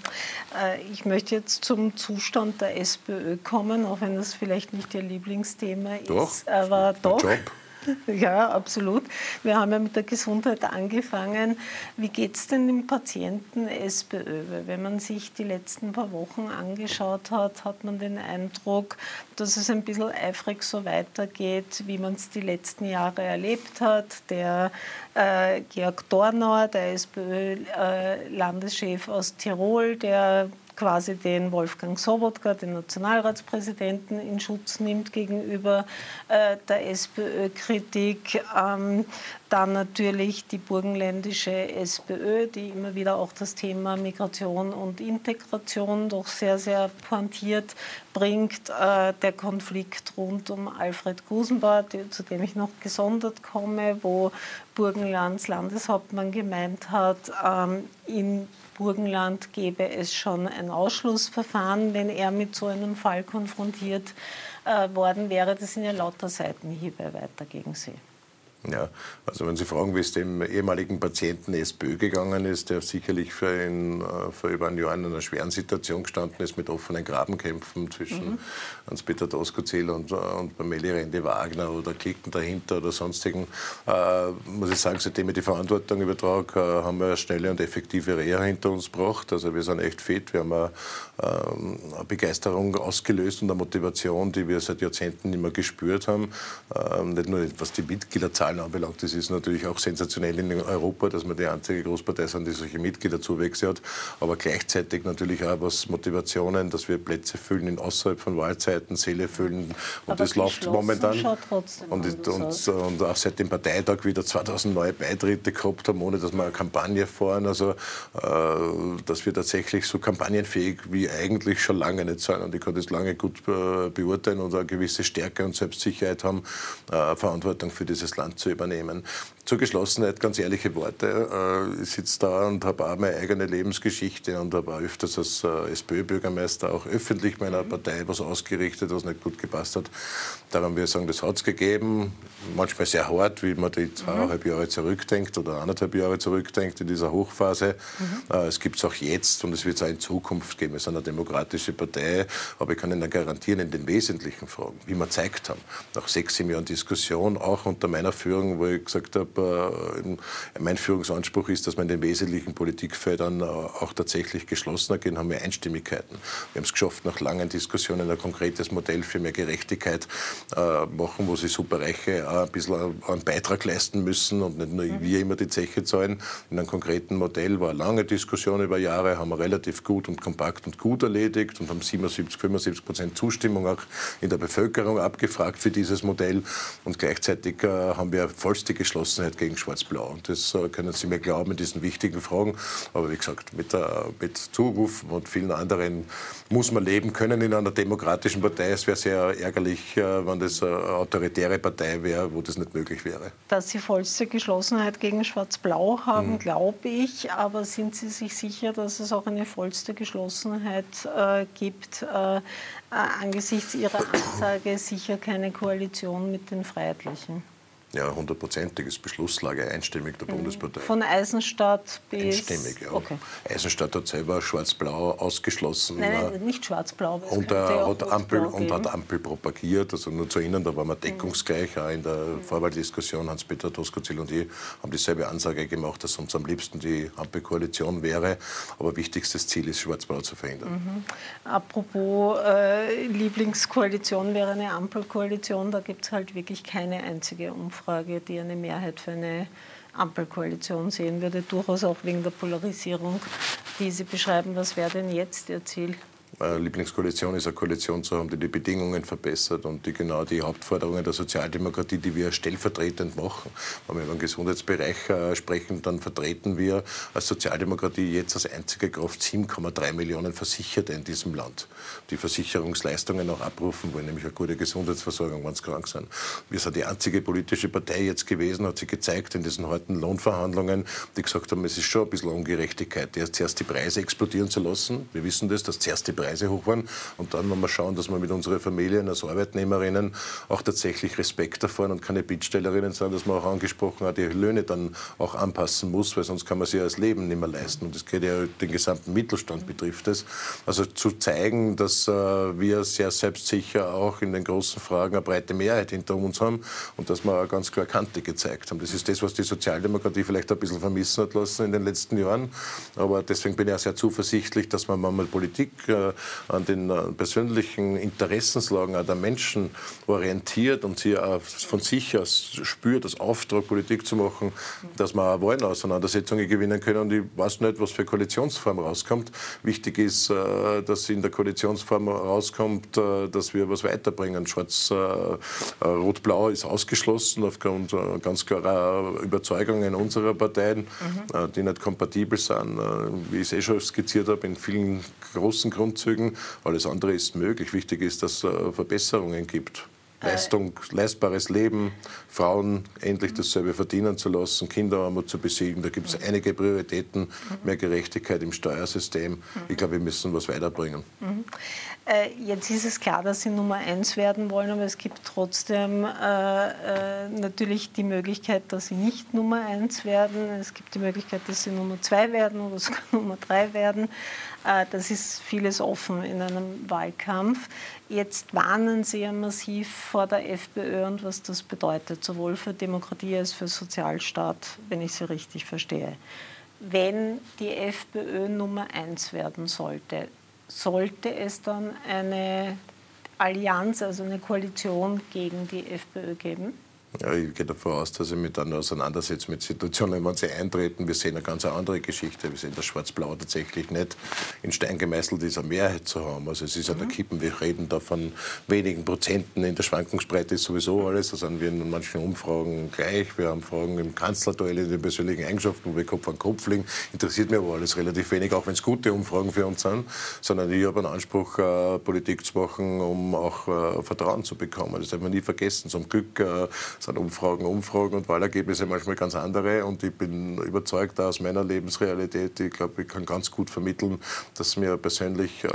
A: Äh, ich möchte jetzt zum Zustand der SPÖ kommen, auch wenn das vielleicht nicht Ihr Lieblingsthema
B: doch,
A: ist. Aber doch. Job. Ja, absolut. Wir haben ja mit der Gesundheit angefangen. Wie geht es denn dem Patienten SPÖ? Wenn man sich die letzten paar Wochen angeschaut hat, hat man den Eindruck, dass es ein bisschen eifrig so weitergeht, wie man es die letzten Jahre erlebt hat. Der äh, Georg Dornauer, der SPÖ-Landeschef äh, aus Tirol, der quasi den Wolfgang Sobotka, den Nationalratspräsidenten, in Schutz nimmt gegenüber äh, der SPÖ-Kritik. Ähm, dann natürlich die burgenländische SPÖ, die immer wieder auch das Thema Migration und Integration doch sehr, sehr pointiert bringt. Äh, der Konflikt rund um Alfred Gusenbart, zu dem ich noch gesondert komme, wo Burgenlands Landeshauptmann gemeint hat, ähm, in Burgenland gäbe es schon ein Ausschlussverfahren, wenn er mit so einem Fall konfrontiert äh, worden wäre. Das sind ja lauter Seitenhiebe weiter gegen Sie.
B: Ja, also wenn Sie fragen, wie es dem ehemaligen Patienten SPÖ gegangen ist, der sicherlich für in, äh, vor über einem Jahr in einer schweren Situation gestanden ist mit offenen Grabenkämpfen zwischen mhm. Hans-Peter Doskozil und, äh, und Pameli Rende-Wagner oder Klicken dahinter oder sonstigen, äh, muss ich sagen, seitdem ich die Verantwortung übertrage, äh, haben wir eine schnelle und effektive Reha hinter uns gebracht. Also wir sind echt fit, wir haben eine, ähm, eine Begeisterung ausgelöst und eine Motivation, die wir seit Jahrzehnten nicht mehr gespürt haben. Ähm, nicht nur was die Mitgliederzahl Zahlen anbelangt, das ist natürlich auch sensationell in Europa, dass wir die einzige Großpartei sind, die solche Mitgliederzuwächse hat. Aber gleichzeitig natürlich auch was Motivationen, dass wir Plätze füllen in außerhalb von Wahlzeiten, Säle füllen. Und
A: Aber
B: das läuft momentan. Und, und, und, auch seit dem Parteitag wieder 2000 neue Beitritte gehabt haben, ohne dass wir eine Kampagne fahren. Also, äh, dass wir tatsächlich so kampagnenfähig wie eigentlich schon lange nicht sein. Und ich kann das lange gut äh, beurteilen und eine gewisse Stärke und Selbstsicherheit haben, äh, Verantwortung für dieses Land zu übernehmen. Zur Geschlossenheit ganz ehrliche Worte. Äh, ich sitze da und habe auch meine eigene Lebensgeschichte und habe auch öfters als äh, SPÖ-Bürgermeister auch öffentlich meiner Partei was ausgerichtet, was nicht gut gepasst hat. Daran wir sagen, das hat es gegeben. Manchmal sehr hart, wie man die zweieinhalb Jahre zurückdenkt oder anderthalb Jahre zurückdenkt in dieser Hochphase. Mhm. Es gibt es auch jetzt und es wird es auch in Zukunft geben. Wir sind eine demokratische Partei, aber ich kann Ihnen garantieren, in den wesentlichen Fragen, wie wir gezeigt haben, nach sechs, sieben Jahren Diskussion, auch unter meiner Führung, wo ich gesagt habe, äh, mein Führungsanspruch ist, dass wir in den wesentlichen Politikfeldern äh, auch tatsächlich geschlossener gehen, haben wir Einstimmigkeiten. Wir haben es geschafft, nach langen Diskussionen ein konkretes Modell für mehr Gerechtigkeit äh, machen, wo sich Superreiche ein bisschen einen Beitrag leisten müssen und nicht nur wir immer die Zeche zahlen. In einem konkreten Modell war eine lange Diskussion über Jahre, haben wir relativ gut und kompakt und gut erledigt und haben 77, 75 Prozent Zustimmung auch in der Bevölkerung abgefragt für dieses Modell. Und gleichzeitig haben wir vollste Geschlossenheit gegen Schwarz-Blau. Und das äh, können Sie mir glauben in diesen wichtigen Fragen. Aber wie gesagt, mit, der, mit Zuruf und vielen anderen muss man leben können in einer demokratischen Partei. Es wäre sehr ärgerlich, äh, wenn das eine autoritäre Partei wäre, wo das nicht möglich wäre.
A: Dass Sie vollste Geschlossenheit gegen Schwarz-Blau haben, mhm. glaube ich. Aber sind Sie sich sicher, dass es auch eine vollste Geschlossenheit äh, gibt, äh, angesichts Ihrer Ansage sicher keine Koalition mit den Freiheitlichen?
B: Ja, hundertprozentiges Beschlusslage, einstimmig der mhm. Bundespartei.
A: Von Eisenstadt bis...
B: Einstimmig, ja. Okay. Eisenstadt hat selber schwarz-blau ausgeschlossen.
A: Nein, nicht schwarz-blau.
B: Und, äh, hat Ampel, und hat Ampel propagiert. Also nur zu Ihnen, da waren wir deckungsgleich. Auch in der mhm. Vorwahldiskussion, Hans-Peter Toskozil und ich haben dieselbe Ansage gemacht, dass uns am liebsten die Ampelkoalition wäre. Aber wichtigstes Ziel ist, schwarz-blau zu verhindern.
A: Mhm. Apropos äh, Lieblingskoalition wäre eine Ampelkoalition, da gibt es halt wirklich keine einzige Umfrage. Umfrage, die eine Mehrheit für eine Ampelkoalition sehen würde, durchaus auch wegen der Polarisierung, die Sie beschreiben. Was wäre denn jetzt Ihr Ziel?
B: Lieblingskoalition ist eine Koalition zu haben, die die Bedingungen verbessert und die genau die Hauptforderungen der Sozialdemokratie, die wir stellvertretend machen. Wenn wir über den Gesundheitsbereich äh, sprechen, dann vertreten wir als Sozialdemokratie jetzt als einzige Kraft 7,3 Millionen Versicherte in diesem Land, die Versicherungsleistungen auch abrufen wollen, nämlich eine gute Gesundheitsversorgung, wenn sie krank sind. Wir sind die einzige politische Partei jetzt gewesen, hat sich gezeigt in diesen harten Lohnverhandlungen, die gesagt haben, es ist schon ein bisschen Ungerechtigkeit, erst die Preise explodieren zu lassen. Wir wissen das, dass zuerst die Preise Preise hoch waren. Und dann wollen wir schauen, dass wir mit unseren Familien als Arbeitnehmerinnen auch tatsächlich Respekt erfahren und keine Bittstellerinnen sind, dass man auch angesprochen hat, die Löhne dann auch anpassen muss, weil sonst kann man sie als Leben nicht mehr leisten. Und das geht ja den gesamten Mittelstand betrifft es. Also zu zeigen, dass äh, wir sehr selbstsicher auch in den großen Fragen eine breite Mehrheit hinter uns haben und dass wir ganz klar Kante gezeigt haben. Das ist das, was die Sozialdemokratie vielleicht ein bisschen vermissen hat lassen in den letzten Jahren. Aber deswegen bin ich auch sehr zuversichtlich, dass man mal Politik äh, an den äh, persönlichen Interessenslagen der Menschen orientiert und sie von sich aus spürt, das Auftrag, Politik zu machen, dass wir auch Wahlenauseinandersetzungen gewinnen können. Und ich weiß nicht, was für Koalitionsform rauskommt. Wichtig ist, äh, dass in der Koalitionsform rauskommt, äh, dass wir was weiterbringen. Schwarz-Rot-Blau ist ausgeschlossen aufgrund ganz klarer Überzeugungen unserer Parteien, mhm. die nicht kompatibel sind, wie ich es eh schon skizziert habe, in vielen großen Grundzügen Grundzügen. Alles andere ist möglich. Wichtig ist, dass es äh, Verbesserungen gibt. Leistung, leistbares Leben, Frauen endlich dasselbe verdienen zu lassen, Kinderarmut zu besiegen. Da gibt es einige Prioritäten, mehr Gerechtigkeit im Steuersystem. Ich glaube, wir müssen was weiterbringen.
A: Mhm. Äh, jetzt ist es klar, dass Sie Nummer eins werden wollen, aber es gibt trotzdem äh, äh, natürlich die Möglichkeit, dass Sie nicht Nummer eins werden. Es gibt die Möglichkeit, dass Sie Nummer zwei werden oder sogar Nummer drei werden. Äh, das ist vieles offen in einem Wahlkampf. Jetzt warnen Sie ja massiv vor der FPÖ und was das bedeutet, sowohl für Demokratie als für Sozialstaat, wenn ich Sie richtig verstehe. Wenn die FPÖ Nummer eins werden sollte, sollte es dann eine Allianz, also eine Koalition gegen die FPÖ geben?
B: Ja, ich gehe davon aus, dass ich mich dann auseinandersetze mit Situationen, wenn sie eintreten. Wir sehen eine ganz andere Geschichte. Wir sehen, dass Schwarz-Blau tatsächlich nicht in Stein gemeißelt ist, eine Mehrheit zu haben. Also es ist mhm. an der Kippen. Wir reden da von wenigen Prozenten. In der Schwankungsbreite ist sowieso alles. Da sind wir in manchen Umfragen gleich. Wir haben Fragen im Kanzlerduell, in den persönlichen Eigenschaften, wo wir Kopf an Kopf liegen. Interessiert mir aber alles relativ wenig, auch wenn es gute Umfragen für uns sind. Sondern ich habe einen Anspruch, äh, Politik zu machen, um auch äh, Vertrauen zu bekommen. Das darf man nie vergessen. Zum Glück sind Umfragen, Umfragen und Wahlergebnisse manchmal ganz andere. Und ich bin überzeugt aus meiner Lebensrealität, ich glaube, ich kann ganz gut vermitteln, dass mir persönlich, äh,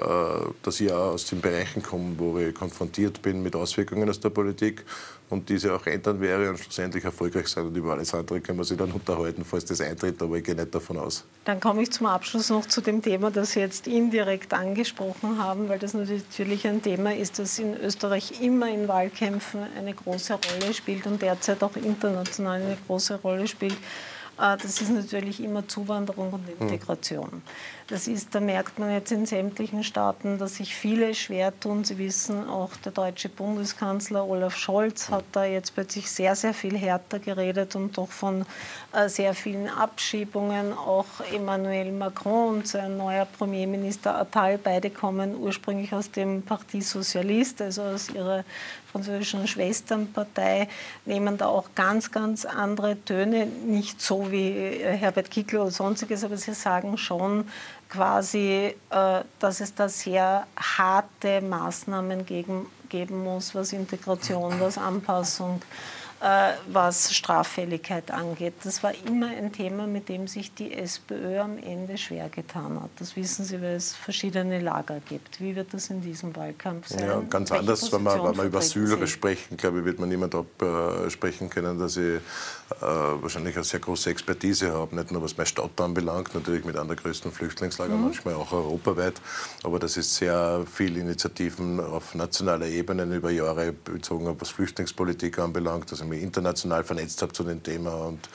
B: dass ich auch aus den Bereichen komme, wo ich konfrontiert bin mit Auswirkungen aus der Politik und diese auch ändern wäre und schlussendlich erfolgreich sein. Und über alles andere können wir sich dann unterhalten, falls das eintritt, aber ich gehe nicht davon aus.
A: Dann komme ich zum Abschluss noch zu dem Thema, das Sie jetzt indirekt angesprochen haben, weil das natürlich ein Thema ist, das in Österreich immer in Wahlkämpfen eine große Rolle spielt und derzeit auch international eine große Rolle spielt. Äh, das ist natürlich immer Zuwanderung und hm. Das ist, da merkt man jetzt in sämtlichen Staaten, dass sich viele schwer tun. Sie wissen, auch der deutsche Bundeskanzler Olaf Scholz hat da jetzt plötzlich sehr, sehr viel härter geredet und doch von äh, sehr vielen Abschiebungen. Auch Emmanuel Macron und sein neuer Premierminister Attal, beide kommen ursprünglich aus dem Parti Socialiste, also aus ihrer französischen Schwesternpartei, nehmen da auch ganz, ganz andere Töne. Nicht so wie äh, Herbert Kickl oder sonstiges, aber sie sagen schon, quasi, äh, dass es da sehr harte Maßnahmen geben, geben muss, was Integration, was Anpassung was Straffälligkeit angeht. Das war immer ein Thema, mit dem sich die SPÖ am Ende schwer getan hat. Das wissen Sie, weil es verschiedene Lager gibt. Wie wird das in diesem Wahlkampf sein?
B: Ja, ganz Welche anders, wenn wir, wenn wir über Asyl sprechen, glaube ich, wird man niemand absprechen können, dass ich äh, wahrscheinlich eine sehr große Expertise habe, nicht nur was meine Stadt anbelangt, natürlich mit einer der größten Flüchtlingslager, mhm. manchmal auch europaweit, aber das ist sehr viel Initiativen auf nationaler Ebene über Jahre bezogen, was Flüchtlingspolitik anbelangt, ich mich international vernetzt habe zu dem Thema und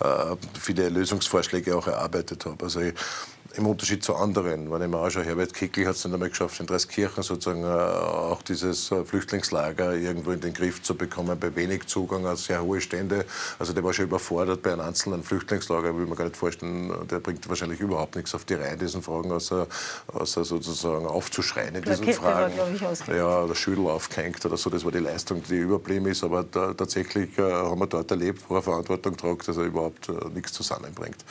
B: äh, viele Lösungsvorschläge auch erarbeitet habe. Also ich, im Unterschied zu anderen. Wenn ich mir anschaue, Herbert Kickl hat es dann einmal geschafft, in Dreiskirchen sozusagen äh, auch dieses äh, Flüchtlingslager irgendwo in den Griff zu bekommen, bei wenig Zugang, also sehr hohe Stände. Also der war schon überfordert bei einem einzelnen Flüchtlingslager, will man gar nicht vorstellen, der bringt wahrscheinlich überhaupt nichts auf die Reihe, diesen Fragen, außer, außer sozusagen aufzuschreien in diesen Fragen. War, ja, oder Schüttel aufgehängt oder so, das war die Leistung, die überblieben ist. Aber da, tatsächlich äh, haben wir dort erlebt, wo er Verantwortung tragt, dass er überhaupt äh, nichts zusammenbringt.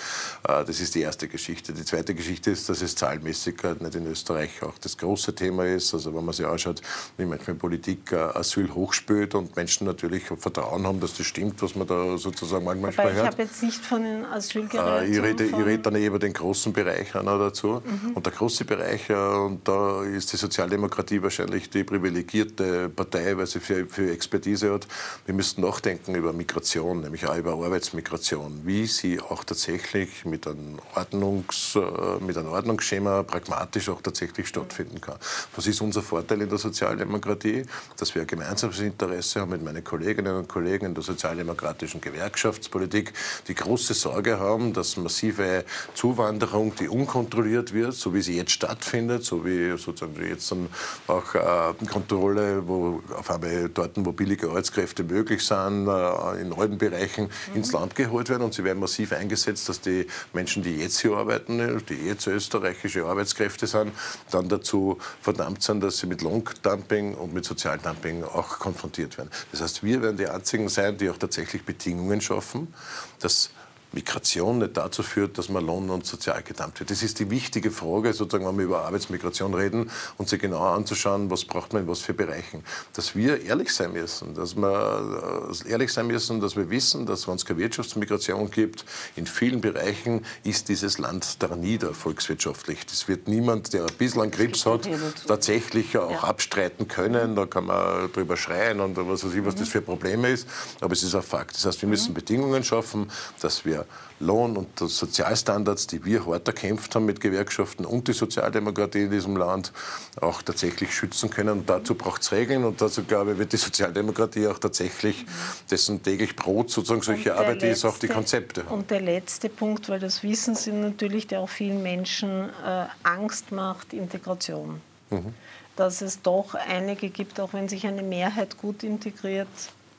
B: Äh, das ist die erste Geschichte. Die zweite Geschichte ist, dass es zahlmäßig halt nicht in Österreich auch das große Thema ist. Also wenn man sich anschaut, wie manchmal Politik äh, Asyl hochspült und Menschen natürlich Vertrauen haben, dass das stimmt, was man da sozusagen manchmal
A: Wobei hört. Ich habe jetzt nicht von den Asylgeräten.
B: Äh, ich, rede, ich rede dann über den großen Bereich noch dazu. Mhm. Und der große Bereich, und da ist die Sozialdemokratie wahrscheinlich die privilegierte Partei, weil sie viel, viel Expertise hat. Wir müssen nachdenken über Migration, nämlich auch über Arbeitsmigration, wie sie auch tatsächlich mit einem Ordnungs mit einem Ordnungsschema pragmatisch auch tatsächlich stattfinden kann. Was ist unser Vorteil in der Sozialdemokratie? Dass wir ein gemeinsames Interesse haben mit meinen Kolleginnen und Kollegen in der sozialdemokratischen Gewerkschaftspolitik, die große Sorge haben, dass massive Zuwanderung, die unkontrolliert wird, so wie sie jetzt stattfindet, so wie sozusagen jetzt dann auch äh, Kontrolle, wo auf einmal dort, wo billige Arbeitskräfte möglich sind, äh, in allen Bereichen mhm. ins Land geholt werden und sie werden massiv eingesetzt, dass die Menschen, die jetzt hier arbeiten, die jetzt österreichische Arbeitskräfte sind, dann dazu verdammt sind, dass sie mit Lohndumping und mit Sozialdumping auch konfrontiert werden. Das heißt, wir werden die Einzigen sein, die auch tatsächlich Bedingungen schaffen, dass Migration nicht dazu führt, dass man lohn- und sozial gedammt wird. Das ist die wichtige Frage, sozusagen, wenn wir über Arbeitsmigration reden und sich genau anzuschauen, was braucht man in was für Bereichen. Dass wir ehrlich sein müssen, dass wir äh, ehrlich sein müssen, dass wir wissen, dass wenn es keine Wirtschaftsmigration gibt, in vielen Bereichen ist dieses Land da nieder volkswirtschaftlich. Das wird niemand, der ein bisschen einen Grips hat, tatsächlich auch ja. abstreiten können. Da kann man drüber schreien und was weiß ich, was mhm. das für Probleme ist. Aber es ist ein Fakt. Das heißt, wir müssen mhm. Bedingungen schaffen, dass wir Lohn- und Sozialstandards, die wir hart erkämpft haben mit Gewerkschaften und die Sozialdemokratie in diesem Land, auch tatsächlich schützen können. Und dazu braucht es Regeln und dazu, glaube ich, wird die Sozialdemokratie auch tatsächlich dessen täglich Brot sozusagen solche Arbeit letzte, ist, auch die Konzepte
A: haben. Und der letzte Punkt, weil das Wissen Sie natürlich, der auch vielen Menschen äh, Angst macht, Integration. Mhm. Dass es doch einige gibt, auch wenn sich eine Mehrheit gut integriert,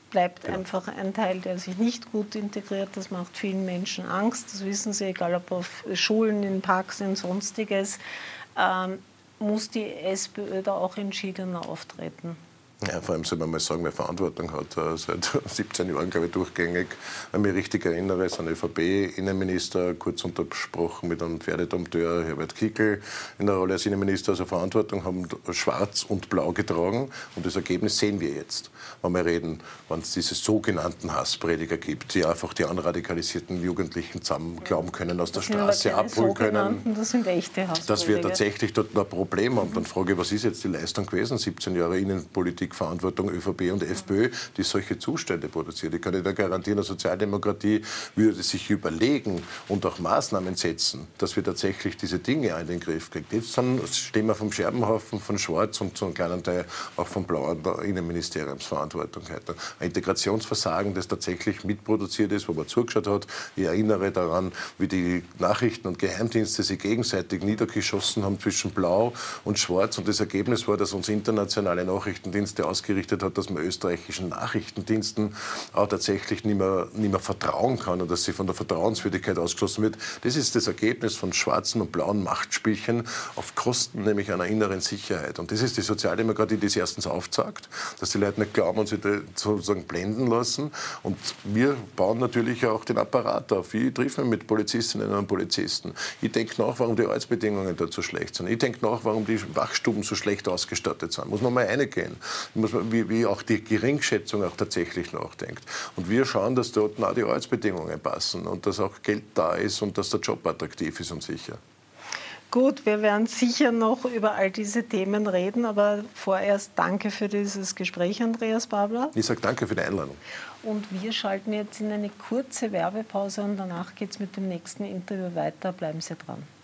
A: bleibt genau. einfach ein Teil, der sich nicht gut integriert. Das macht vielen Menschen Angst. Das wissen Sie, egal ob auf Schulen, in Parks, in sonstiges. Ähm, muss die SPÖ da auch entschiedener auftreten?
B: Ja, vor allem soll man mal sagen, wer Verantwortung hat. Äh, seit 17 Jahren, glaube ich, durchgängig. Wenn ich mich richtig erinnere, ist ein ÖVP-Innenminister kurz untersprochen mit einem Pferdedompteur Herbert Kickel in der Rolle als Innenminister. Also Verantwortung haben schwarz und blau getragen. Und das Ergebnis sehen wir jetzt. Wenn wir reden, wenn es diese sogenannten Hassprediger gibt, die einfach die anradikalisierten Jugendlichen zusammen glauben können, aus der Straße abholen können.
A: Das sind echte Hassprediger.
B: Dass wir tatsächlich dort ein Problem haben. Dann frage ich, was ist jetzt die Leistung gewesen? 17 Jahre Innenpolitik Politikverantwortung ÖVP und FPÖ, die solche Zustände produziert. Ich kann Ihnen garantieren, eine Sozialdemokratie würde sich überlegen und auch Maßnahmen setzen, dass wir tatsächlich diese Dinge in den Griff kriegen. Jetzt stehen wir vom Scherbenhaufen von Schwarz und zu einem kleinen Teil auch vom blauen Innenministeriumsverantwortung. Ein Integrationsversagen, das tatsächlich mitproduziert ist, wo man zugeschaut hat. Ich erinnere daran, wie die Nachrichten- und Geheimdienste sich gegenseitig niedergeschossen haben zwischen Blau und Schwarz. Und das Ergebnis war, dass uns internationale Nachrichtendienste Dienste ausgerichtet hat, dass man österreichischen Nachrichtendiensten auch tatsächlich nicht mehr, nicht mehr vertrauen kann und dass sie von der Vertrauenswürdigkeit ausgeschlossen wird. Das ist das Ergebnis von schwarzen und blauen Machtspielchen auf Kosten nämlich einer inneren Sicherheit. Und das ist die Sozialdemokratie, die es erstens aufzeigt, dass die Leute nicht glauben und sich sozusagen blenden lassen. Und wir bauen natürlich auch den Apparat auf. Ich treffe mich mit Polizistinnen und Polizisten. Ich denke nach, warum die Arbeitsbedingungen dort so schlecht sind. Ich denke nach, warum die Wachstuben so schlecht ausgestattet sind. Muss man mal reingehen. wie, wie auch die Geringschätzung auch tatsächlich nachdenkt. Und wir schauen, dass dort auch die Arbeitsbedingungen passen und dass auch Geld da ist und dass der Job attraktiv ist und sicher.
A: Gut, wir werden sicher noch über all diese Themen reden, aber vorerst danke für dieses Gespräch, Andreas Babler.
B: Ich sage danke für die Einladung.
A: Und wir schalten jetzt in eine kurze Werbepause und danach geht es mit dem nächsten Interview weiter. Bleiben Sie dran.